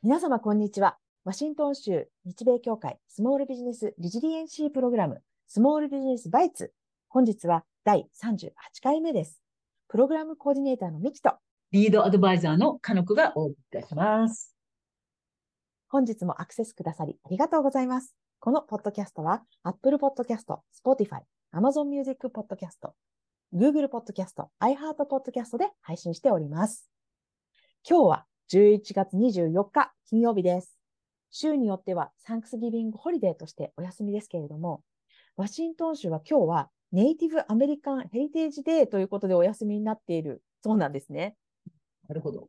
皆様、こんにちは。ワシントン州日米協会スモールビジネスリジリエンシープログラム、スモールビジネスバイツ。本日は第38回目です。プログラムコーディネーターのミキと、リードアドバイザーのカノクがお送りいたします。本日もアクセスくださりありがとうございます。このポッドキャストは Apple Podcast、Spotify、Amazon Music Podcast、Google Podcast、iHeart Podcast で配信しております。今日は11月24日金曜日です。州によってはサンクスギビングホリデーとしてお休みですけれども、ワシントン州は今日はネイティブアメリカンヘリテージデーということでお休みになっているそうなんですね。なるほど。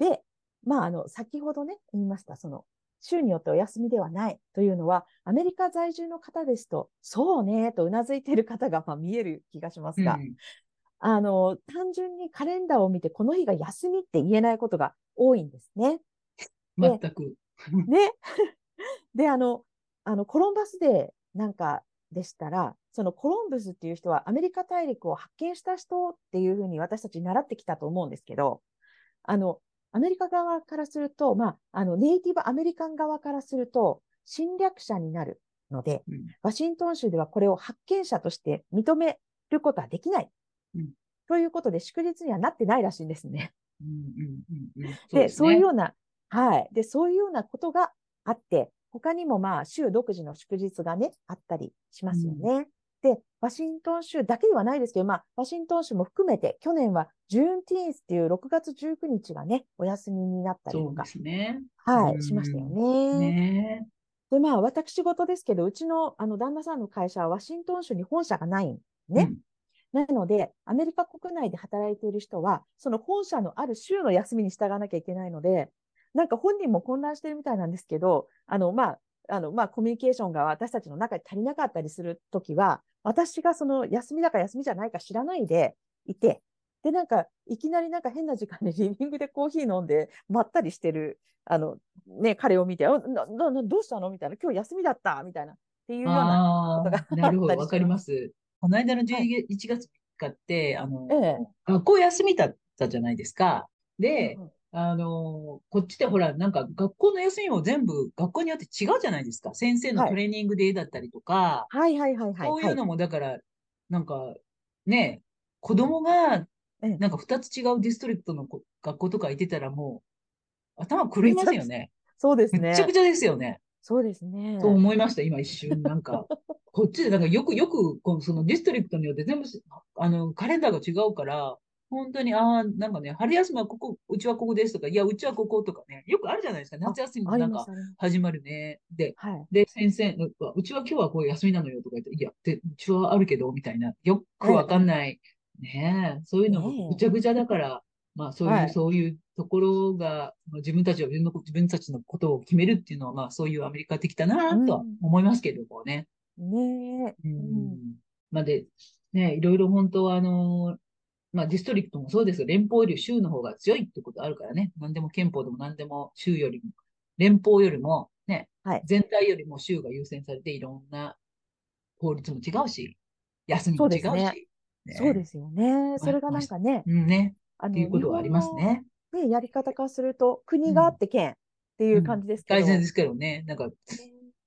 で、まあ、あの、先ほどね、言いました、その、州によってお休みではないというのは、アメリカ在住の方ですと、そうね、とうなずいている方が、まあ、見える気がしますが、うんあの、単純にカレンダーを見て、この日が休みって言えないことが多いんですね。全く。ね。で、あの、あの、コロンバスデーなんかでしたら、そのコロンブスっていう人はアメリカ大陸を発見した人っていうふうに私たち習ってきたと思うんですけど、あの、アメリカ側からすると、まあ、あの、ネイティブアメリカン側からすると、侵略者になるので、うんワシントン州ではこれを発見者として認めることはできない。うんということで、祝日にはなってないらしいんですね。で、そういうよううな、はい。で、そういうようなことがあって、他にもまあ、州独自の祝日がね、あったりしますよね。で、ワシントン州だけではないですけど、まあ、ワシントン州も含めて、去年はジューンティーンスっていう6月19日がね、お休みになったりとかね。はい、うんしましたよね。ねで、まあ、私事ですけど、うちのあの旦那さんの会社はワシントン州に本社がないんね。なので、アメリカ国内で働いている人は、その本社のある州の休みに従わなきゃいけないので、なんか本人も混乱してるみたいなんですけど、あの、まあ、あの、まあ、コミュニケーションが私たちの中で足りなかったりするときは、私がその休みだか休みじゃないか知らないでいて、で、なんか、いきなりなんか変な時間に リビングでコーヒー飲んで、まったりしてる、あの、ね、彼を見て、どうしたの？みたいな、今日休みだったみたいな、っていうようなあことがあ、なるほど。わかりまます。この間の11はい。月1日って、あのええ、学校休みだったじゃないですか。でうん、うんあの、こっちでほら、なんか学校の休みも全部学校によって違うじゃないですか。先生のはいトレーニングデーだったりとか、はいはいはいはい。はいそういうのも、だから、なんか、ね、子供が、ええなんか二つ違うディストリクトのこ学校とか行ってたらもう、頭狂いますよね。そうですねめっちゃく。ちゃですよね。そうですね。そう思いました、今一瞬。なんか、こっちで、なんかよくよく、こうそのディストリクトによって全部し、あの、カレンダーが違うから、本当に、ああ、なんかね、春休みはここ、うちはここですとか、いや、うちはこことかね、よくあるじゃないですか。夏休みもなんか。始まるね。で、はい。で、先生、ううちは今日はこう休みなのよとか言って、いや、で、うちはあるけど、みたいな。よくわかんない。ねえ、そういうのもぐちゃぐちゃだから、まあそういう、はいそういうところが、まあ自分たちは自分の、自分たちのことを決めるっていうのは、まあそういうアメリカ的だなとはうん思いますけれどもね。ねえ。ううんん。まあで、ね、いろいろ本当はあの、まあディストリクトもそうですよ。連邦より州の方が強いってことあるからね。何でも憲法でも何でも州よりも、連邦よりもね、はい全体よりも州が優先されていろんな法律も違うし、休みも違うし。そうですねねそうですよね。それがなんかね、うんね。あの、っていうことはありますね。ね、やり方からすると、国があって県っていう感じですけど。大前ですけどね。なんか、ね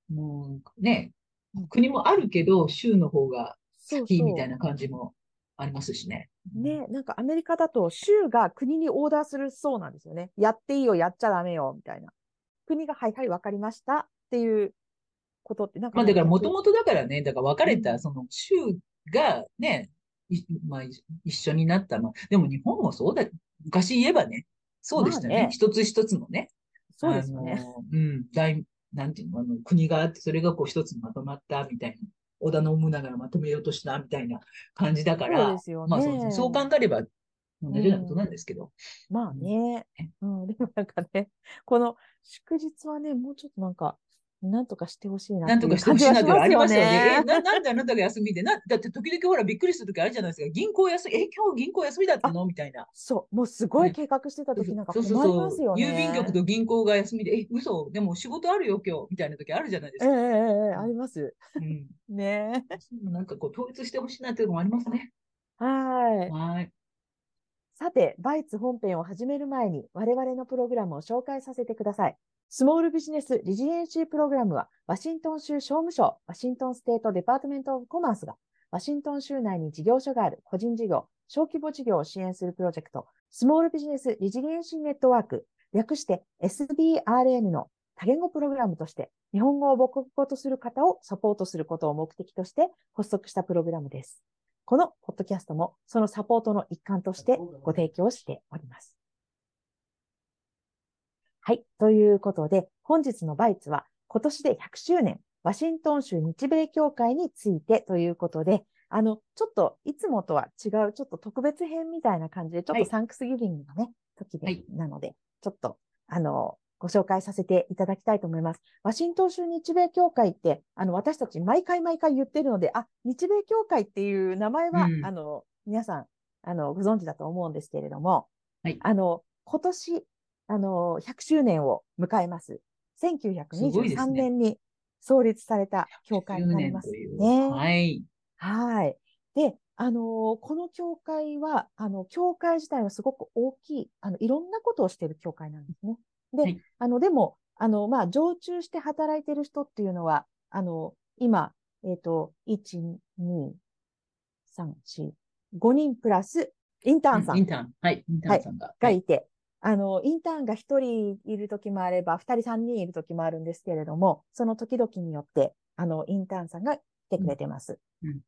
もうねうん、国もあるけど、州の方が好きみたいそな感じもありますしね。う。ね、なんかアメリカだと州が国にオーダーするそうなんですよね。やっていいよ、やっちゃダメよ、みたいな。国が、はいはい、わかりましたっていうことって、なんかまあだからもとももとだからね、だから別れうたその州がね、いまあい一緒になった。まあでも日本もそうだ、昔言えばね、そうでしたよまあね。ね一つ一つのね、そうですよね。うん、大、なんていうの、あの、国があって、それがこう一つにまとまったみたいな。織田信長がまとめようとしたみたいな感じだかそうらで、すよまあそうね。そう考えれば同じようなことなんですけど。まあねね。うん、でもなんかね、この祝日はね、もうちょっとなんか、なんとかしてほしいななんとかしてほしいなってありますよね。え、えな、なんであなたが休みで、な、だって時々ほらびっくりするときあるじゃないですか。銀行休み、え、今日銀行休みだったの？みたいな。そう、もうすごいね計画してた時なんかそう困りますよね。郵便局と銀行が休みで、え、嘘？でも仕事あるよ今日みたいな時あるじゃないですか。ええええええあります。うん。ねなんかこう統一してほしいなっていうのもありますね。はい。はい。さて、バイツ本編を始める前に我々のプログラムを紹介させてください。 Small Business Resiliency Program は、ワシントン州商務省、 Washington State Department of Commerce が、ワシントン州内に事業所がある個人事業、小規模事業を支援するプロジェクト、 Small Business Resiliency Network、略して SBRN の多言語プログラムとして、日本語を母国語とする方をサポートすることを目的として発足したプログラムです。このポッドキャストもそのサポートの一環としてご提供しております。はい。ということで、本日のバイツは今年で100周年、ワシントン州日米協会についてということで、あの、ちょっといつもとは違う、ちょっと特別編みたいな感じで、ちょっとサンクスギビングのね、時で、なので、ちょっと、あの、ご紹介させていただきたいと思います。ワシントン州日米協会って、あの、私たち毎回毎回言ってるので、あ、日米協会っていう名前は、うん、あの、皆さん、あの、ご存知だと思うんですけれども、はい、あの、今年、あの、100周年を迎えます。1923年に創立された協会になりますね。はい。はい。で、あのこの協会は、あの、協会自体はすごく大きい、あの、いろんなことをしている協会なんですね。で、はい、あの、でも、あの、まあ、常駐して働いている人っていうのは、あの、今、えっ、ー、と、1、2、3、4、5人プラス、インターンさん。インターン。はい、インターンさんが。はい、がいて、あの、インターンが1人いる時もあれば、2人、3人いる時もあるんですけれども、その時々によって、あの、インターンさんが来てくれてます。うん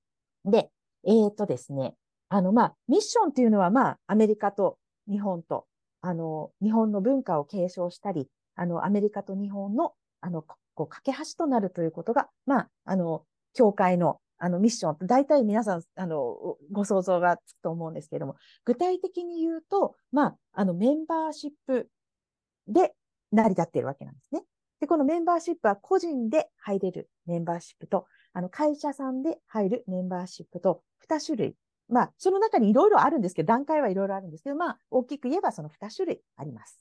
うん、で、えっ、ー、とですね、あの、まあ、ミッションっていうのは、まあ、アメリカと日本とあの、日本の文化を継承したり、あの、アメリカと日本の、あの、こう、架け橋となるということが、まあ、あの、教会の、あの、ミッション、大体皆さん、あの、ご想像がつくと思うんですけれども、具体的に言うと、まあ、あの、メンバーシップで成り立っているわけなんですね。で、このメンバーシップは個人で入れるメンバーシップと、あの、会社さんで入るメンバーシップと2種類まあ、その中にいろいろあるんですけど、段階はいろいろあるんですけど、まあ、大きく言えばその2種類あります。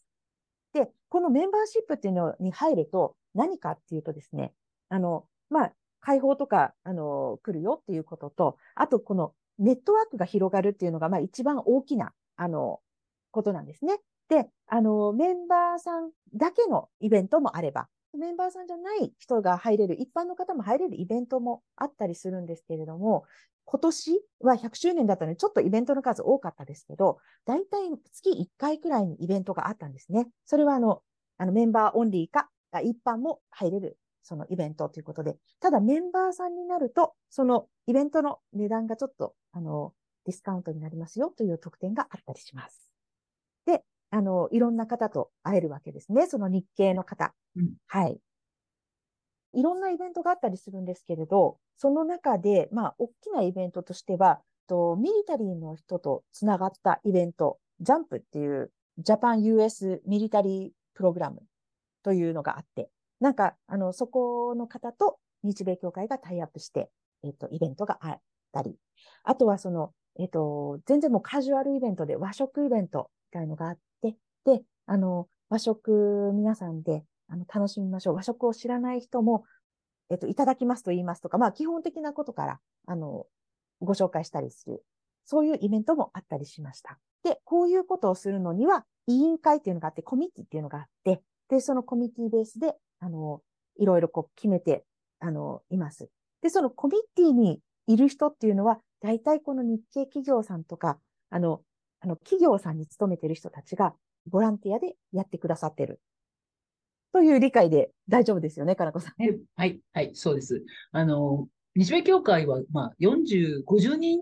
で、このメンバーシップっていうのに入ると何かっていうとですね、あの、まあ、解放とか、あの、来るよっていうことと、あと、このネットワークが広がるっていうのが、まあ、一番大きな、あの、ことなんですね。で、あの、メンバーさんだけのイベントもあれば、メンバーさんじゃない人が入れる、一般の方も入れるイベントもあったりするんですけれども、今年は100周年だったので、ちょっとイベントの数多かったですけど、大体月1回くらいにイベントがあったんですね。それはあの、あのメンバーオンリーか、一般も入れる、そのイベントということで、ただメンバーさんになると、そのイベントの値段がちょっと、あの、ディスカウントになりますよという特典があったりします。で、あの、いろんな方と会えるわけですね。その日系の方。うん、はい。いろんなイベントがあったりするんですけれど、その中で、まあ、大きなイベントとしては、とミリタリーの人とつながったイベント、ジャンプっていう、ジャパン US ミリタリープログラムというのがあって、なんか、あの、そこの方と日米協会がタイアップして、えっ、と、イベントがあったり、あとはその、えっ、と、全然もうカジュアルイベントで和食イベントみたいのがあって、で、あの、和食皆さんであの楽しみましょう。和食を知らない人も、えっと、いただきますと言いますとか、まあ、基本的なことから、あの、ご紹介したりする。そういうイベントもあったりしました。で、こういうことをするのには、委員会っていうのがあって、コミッティっていうのがあって、で、そのコミッティベースで、あの、いろいろこう決めて、あの、います。で、そのコミッティにいる人っていうのは、大体この日系企業さんとか、あの、あの、企業さんに勤めてる人たちが、ボランティアでやってくださってるという理解で大丈夫ですよね、かなこさん。はい、はい、そうです。あの、日米協会は、まあ、40、50人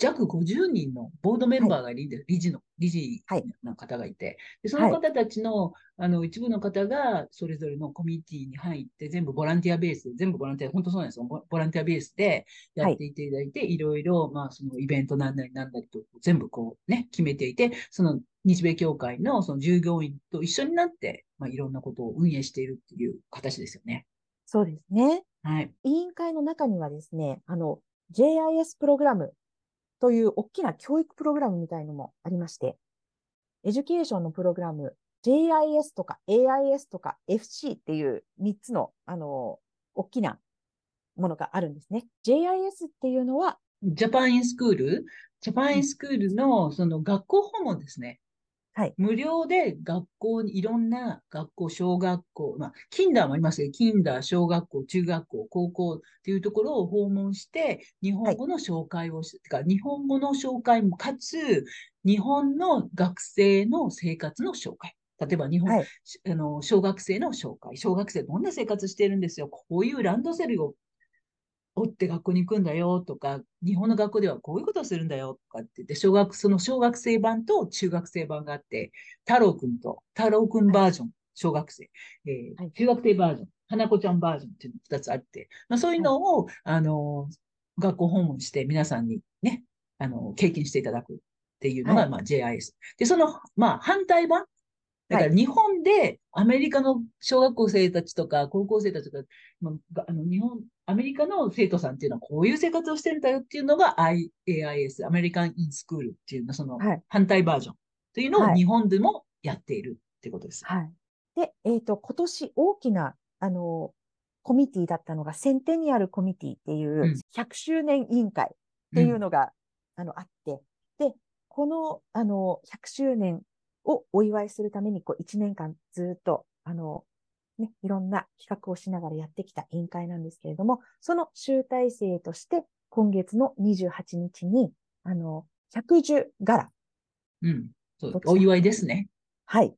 弱50人のボードメンバーが理,、理事の、理事の方がいて、でその方たちの、あの、一部の方が、それぞれのコミュニティに入って、全部ボランティアベース、全部ボランティア、本当そうなんですよ。ボランティアベースでやっていただいて、はい、いろいろ、まあ、そのイベントなんなりなんなりと、全部こうね、決めていて、その日米協会のその従業員と一緒になって、まあ、いろんなことを運営しているっていう形ですよね。そうですね。はい。委員会の中にはですね、あの、JIS プログラムという大きな教育プログラムみたいのもありまして、 education のプログラム、JIS とか AIS とか FC っていう3つの、あの、大きなものがあるんですね。JIS っていうのは、 Japan in School Japan in School のその学校訪問ですね。はい。無料で学校にいろんな学校、小学校、まあ、キンダーもありますけど、キンダー、小学校、中学校、高校っていうところを訪問して、日本語の紹介をして、てか日本語の紹介も、かつ、日本の学生の生活の紹介。例えば日本、はい。しあの、小学生の紹介。小学生どんな生活してるんですよ。こういうランドセルを折って学校に行くんだよとか、日本の学校ではこういうことをするんだよとかって言って、小学、その小学生版と中学生版があって、太郎くんと、太郎くんバージョン、小学生、えーはい。中学生バージョン、花子ちゃんバージョンっていうのが2つあって、まあ、そういうのを、あの、学校訪問して皆さんにね、あの、経験していただくっていうのが、はい。まあ JIS。で、その、まあ反対版だからはい。日本でアメリカの小学校生たちとか高校生たちとか、まあ、あの日本、アメリカの生徒さんっていうのはこういう生活をしてるんだよっていうのが IAIS、アメリカン・イン・スクールっていうの、そのはい反対バージョンというのはいを日本でもやっているってことです。はい。で、えっ、と、今年大きな、あの、コミュニティだったのが、センテニアルコミュニティっていううん100周年委員会っていうのが、あの、あって、で、この、あの、100周年をお祝いするために、こう、1年間ずっと、あの、ね、いろんな企画をしながらやってきた委員会なんですけれども、その集大成として、今月の28日に、あの、110柄、うん。そうお祝いですね。はい、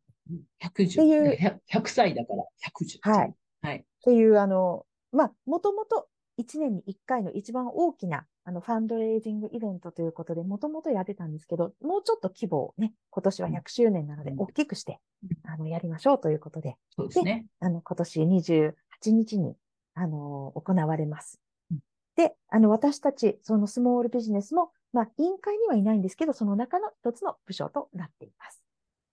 110。っていう100 100歳だから110。はい。はい。っていう、あの、まあ、もともと1年に1回の一番大きな、あの、ファンドレイジングイベントということで、もともとやってたんですけど、もうちょっと規模をね、今年は100周年なのでう、ん大きくして、あの、やりましょうということで、そうですね。あの、今年28日に、あの、行われますうん。で、あの、私たち、そのスモールビジネスも、まあ、委員会にはいないんですけど、その中の一つの部署となっています。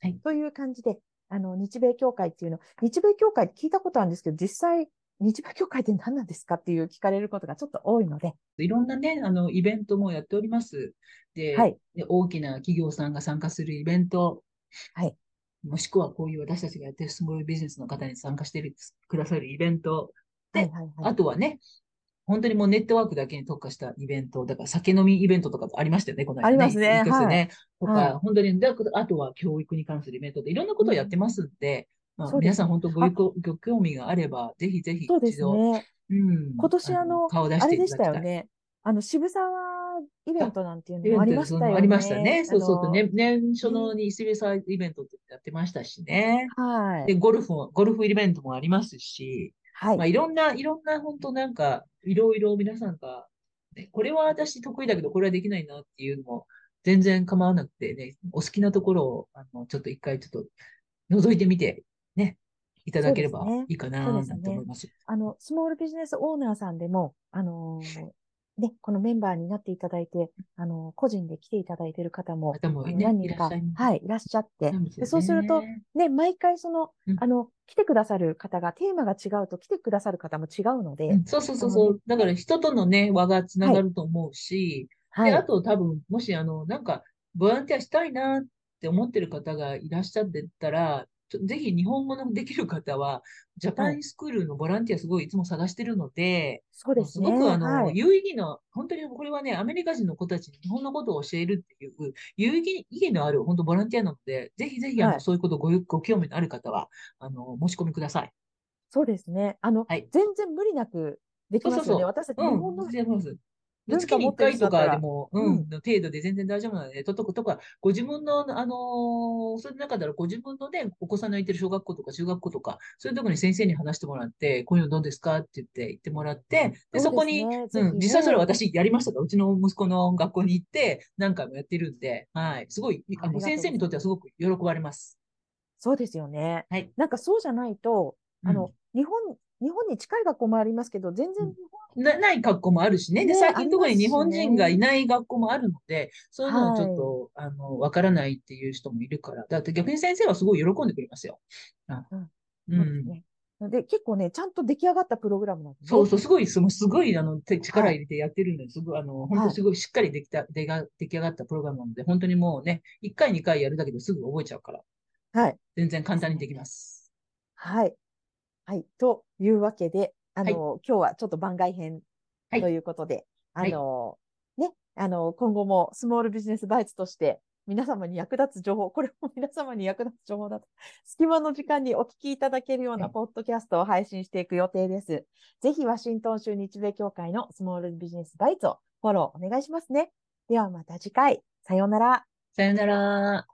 はいという感じで、あの、日米協会っていうの、日米協会聞いたことあるんですけど、実際、日米協会って何なんですかっていう聞かれることがちょっと多いので、いろんなね、あの、イベントもやっております。で、はい。で大きな企業さんが参加するイベント、はい。もしくはこういう私たちがやってるスモールビジネスの方に参加してるくださるイベント、ではいはいはい。あとはね、本当にもうネットワークだけに特化したイベント、だから酒飲みイベントとかありましたよね、この間ありますね。いいですよね。とか、はい本当に、だあとは教育に関するイベントでいろんなことをやってますんで、まあ、皆さん本当ごご興味があれば、ぜひぜひそうです一度、ね。うん、今年あの、顔を出してあれで。したよね。あの、渋沢イベントなんていうのもありましたよね。ありましたね。そうそうそう、ね。ね、年初のにスリサイイベントってやってましたしね。で、はい。ゴルフも、ゴルフイベントもありますし、はいまあ、。いろんな、いろんな、本当なんか、いろいろ皆さんが、ね、これは私得意だけど、これはできないなっていうのも、全然構わなくてね、お好きなところを、あの、ちょっと一回ちょっと、覗いてみて、ね、いただければいいかな、なそうですねんて思います。あの、スモールビジネスオーナーさんでも、あのーね、このメンバーになっていただいて、あのー個人で来ていただいている方も、もね、何人か、いらっしゃいます。はい、いらっしゃって、なんですよでそうすると、ねね、毎回そのうん、あの、来てくださる方が、テーマが違うと来てくださる方も違うので、うんそうそうそうそう。だから人とのね、輪がつながると思うし、で、はいあ、と多分、もしあの、なんか、ボランティアしたいなって思ってる方がいらっしゃってたら、ぜひ日本語のできる方は、ジャパはいンスクールのボランティアすごいいつも探してるので、そうですね。すごくあの、はい。有意義な、本当にこれはね、アメリカ人の子たちに日本のことを教えるっていう、有意義のある本当ボランティアなので、ぜひぜひあの、はいそういうことごご興味のある方は、あの、申し込みください。そうですね。あの、はい全然無理なくできますよね。そうそうそう私たちうん、日本のうです文化月に1持ってる回とかでも、ううん。ん、の程度で全然大丈夫なので、とととか、ご自分の、あのーそれの中ではご自分のね、お子さんのいてる小学校とか中学校とか、そういうところに先生に話してもらって、こういうのどうですかって言って、言ってもらって、で、そこに、ねうん、実際それ私やりましたから、うちの息子の学校に行って、何回もやってるんで、はい、すごい、あの、先生にとってはすごく喜ばれます。そうですよね。はい。なんかそうじゃないと、あの、日本、日本に近い学校もありますけど、全然日本、なない学校もあるしね。で、ね最近特に日本人がいない学校もあるので、そういうのははいちょっと、あの、わからないっていう人もいるから。だって逆に先生はすごい喜んでくれますよ。あうんうん。ね。で、結構ね、ちゃんと出来上がったプログラムなんですね。そうそう、すごい、そのすごい、あの、て力入れてやってるんで、すごい、あの、本はい当すごいしっかりできた、出が、出来上がったプログラムなので、本当にもうね、1回、2回やるだけですぐ覚えちゃうから、はい。全然簡単にできます。はい。はい。というわけで、あの、今日はちょっと番外編はいということで、はいあの、ね、あの、今後もスモールビジネスバイツとして皆様に役立つ情報、これも皆様に役立つ情報だと、隙間の時間にお聞きいただけるようなポッドキャストを配信していく予定です。ぜひ、ワシントン州日米協会のスモールビジネスバイツをフォローお願いしますね。ではまた次回。さようなら。さようなら。